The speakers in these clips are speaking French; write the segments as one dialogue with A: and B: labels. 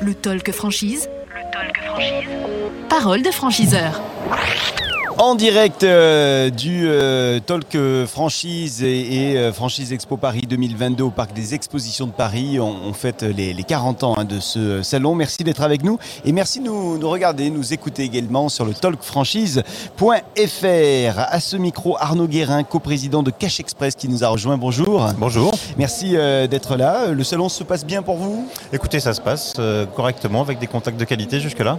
A: Le talk franchise. Le talk franchise. Parole de franchiseur.
B: En direct euh, du euh, Talk euh, Franchise et, et, euh, Franchise Expo Paris 2022 au Parc des Expositions de Paris. On, on fête les, les 40 ans hein, de ce salon. Merci d'être avec nous et merci de nous, nous regarder, nous écouter également sur le talkfranchise.fr. À ce micro, Arnaud Guérin, coprésident de Cash Express qui nous a rejoint. Bonjour.
C: Bonjour.
B: Merci d'être là. Le salon se passe bien pour vous?
C: Écoutez, ça se passe correctement avec des contacts de qualité jusque-là.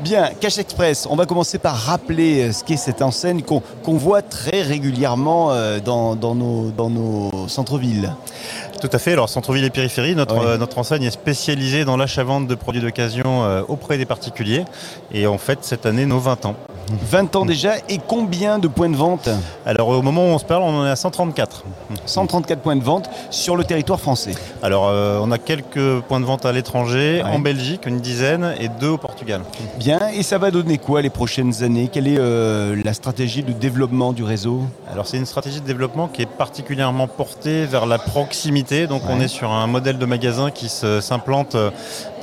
B: Bien, Cash Express, on va commencer par rappeler ce cette enseigne qu'on voit très régulièrement euh, dans, dans nos, dans nos centres-villes.
C: Tout à fait. Alors, centre-ville et périphérie, notre, euh, notre enseigne est spécialisée dans l'achat-vente de produits d'occasion euh, auprès des particuliers. Et en fait, cette année, nos 20 ans.
B: 20 ans déjà, et combien de points de vente
C: Alors, au moment où on se parle, on en est à 134.
B: 134 points de vente sur le territoire français.
C: Alors, euh, on a quelques points de vente à l'étranger,
B: Ouais.
C: en Belgique, une dizaine, et deux au Portugal.
B: Bien, et ça va donner quoi les prochaines années? Quelle est euh, la stratégie de développement du réseau?
C: Alors c'est une stratégie de développement qui est particulièrement portée vers la proximité. Donc on est sur un modèle de magasin qui s'implante euh,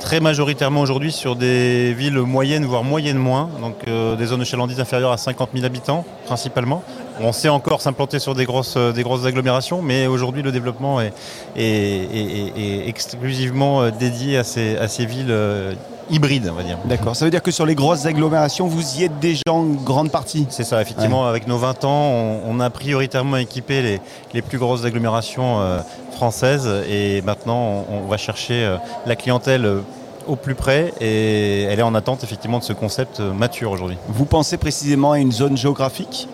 C: très majoritairement aujourd'hui sur des villes moyennes, voire moyennes moins. Donc euh, des zones de chalandise inférieures à 50 000 habitants principalement. On sait encore s'implanter sur des grosses, euh, des grosses agglomérations, mais aujourd'hui le développement est, est- est- est- est exclusivement euh, dédié à ces, à ces villes euh, hybrides, on va dire.
B: D'accord, ça veut dire que sur les grosses agglomérations, vous y êtes déjà en grande partie
C: C'est ça, effectivement, avec nos 20 ans, on, on a prioritairement équipé les, les plus grosses agglomérations euh, françaises et maintenant on, on va chercher euh, la clientèle euh, au plus près et elle est en attente effectivement de ce concept mature aujourd'hui.
B: Vous pensez précisément à une zone géographique?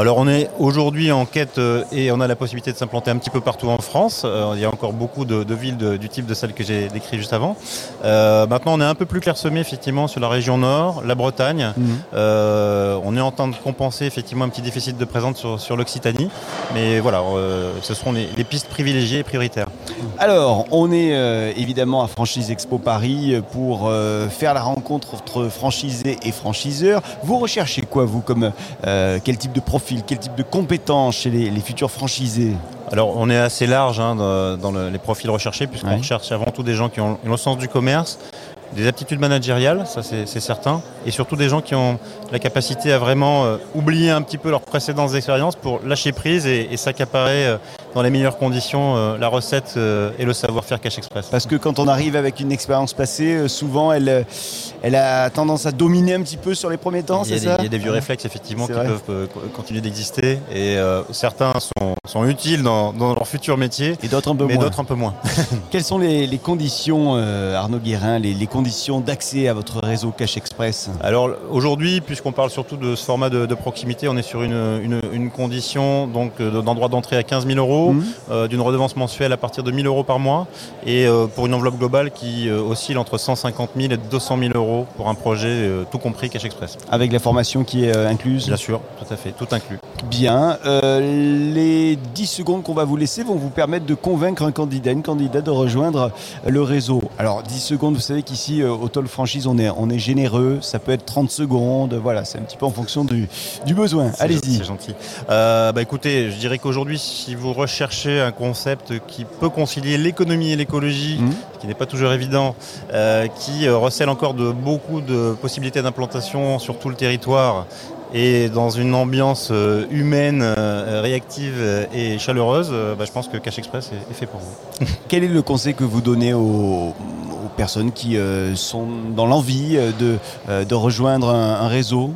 C: Alors on est aujourd'hui en quête euh, et on a la possibilité de s'implanter un petit peu partout en France. Euh, il y a encore beaucoup de, de villes de- du type de celle que j'ai décrit juste avant. Euh, maintenant on est un peu plus clairsemé effectivement sur la région nord, la Bretagne. Euh, on est en train de compenser effectivement un petit déficit de présence sur, sur l'Occitanie. Mais voilà, euh, ce seront les, les pistes privilégiées et prioritaires.
B: Alors, on est évidemment à Franchise Expo Paris pour faire la rencontre entre franchisés et franchiseurs. Vous recherchez quoi, vous, comme quel type de profil, quel type de compétences chez les, les futurs franchisés
C: Alors on est assez large hein, dans, dans le- les profils recherchés puisqu'on
B: Ouais.
C: recherche avant tout des gens qui ont le sens du commerce, des aptitudes managériales, ça c'est c'est certain, et surtout des gens qui ont la capacité à vraiment euh, oublier un petit peu leurs précédentes expériences pour lâcher prise et, et s'accaparer euh, dans les meilleures conditions euh, la recette euh, et le savoir-faire Cash Express.
B: Parce que quand on arrive avec une expérience passée, euh, souvent, elle, elle a tendance à dominer un petit peu sur les premiers temps,
C: il, y a
B: c'est
C: des,
B: ça
C: il y a des vieux réflexes effectivement qui
B: vrai.
C: peuvent co- continuer d'exister et certains sont, sont utiles dans, dans leur futur métier,
B: Et d'autres un peu
C: mais
B: moins.
C: d'autres un peu moins.
B: Quelles sont les, les conditions, Arnaud Guérin, les, les conditions d'accès à votre réseau Cash Express?
C: Alors aujourd'hui, puisqu'on parle surtout de ce format de, de proximité, on est sur une, une- une condition donc d'endroit d'entrée à 15 000 euros,
B: Mhm.
C: euh, d'une redevance mensuelle à partir de 1 000 euros par mois, et euh, pour une enveloppe globale qui euh, oscille entre 150 000 et 200 000 euros pour un projet tout compris Cash Express.
B: Avec la formation qui est incluse?
C: Bien sûr, tout à fait, tout inclus.
B: Bien. Les 10 secondes qu'on va vous laisser vont vous permettre de convaincre un candidat, une candidate de rejoindre le réseau. Alors 10 secondes, vous savez qu'ici au Toll Franchise, on est, on est généreux. Ça peut être 30 secondes. Voilà, c'est un petit peu en fonction du, du besoin. Allez-y.
C: C'est gentil. Bah écoutez, je dirais qu'aujourd'hui, si vous recherchez un concept qui peut concilier l'économie et l'écologie,
B: Mhm.
C: ce qui n'est pas toujours évident, euh, qui euh, recèle encore de beaucoup de possibilités d'implantation sur tout le territoire et dans une ambiance euh, humaine, réactive et chaleureuse, bah, je pense que Cash Express est, fait pour vous.
B: Quel est le conseil que vous donnez aux, aux personnes qui euh, sont dans l'envie de, de rejoindre un, un réseau?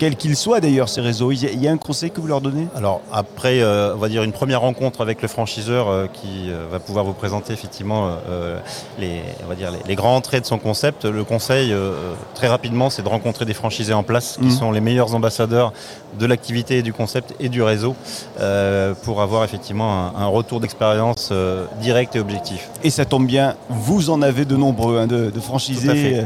B: Quel qu'il soit d'ailleurs ces réseaux, il y, a, il y a un conseil que vous leur donnez?
C: Alors après, euh, on va dire une première rencontre avec le franchiseur euh, qui euh, va pouvoir vous présenter effectivement les, on va dire les, les grands traits de son concept. Le conseil très rapidement, c'est de rencontrer des franchisés en place qui
B: Mhm.
C: sont les meilleurs ambassadeurs de l'activité et du concept et du réseau pour avoir effectivement un, un retour d'expérience direct et objectif.
B: Et ça tombe bien, vous en avez de nombreux, hein, de, franchisés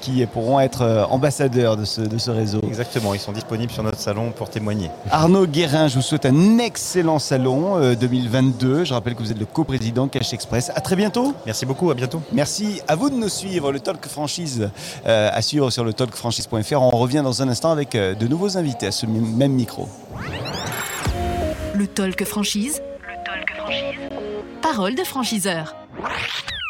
B: qui pourront être ambassadeurs de ce, de ce réseau.
C: Exactement, ils sont disponibles sur notre salon pour témoigner.
B: Arnaud Guérin, je vous souhaite un excellent salon euh, 2022. Je rappelle que vous êtes le coprésident Cash Express. À très bientôt.
C: Merci beaucoup, à bientôt.
B: Merci à vous de nous suivre. Le Talk Franchise euh, à suivre sur le talkfranchise.fr. On revient dans un instant avec euh, de nouveaux invités à ce même micro.
A: Le talk franchise. Le talk franchise. Parole de franchiseur.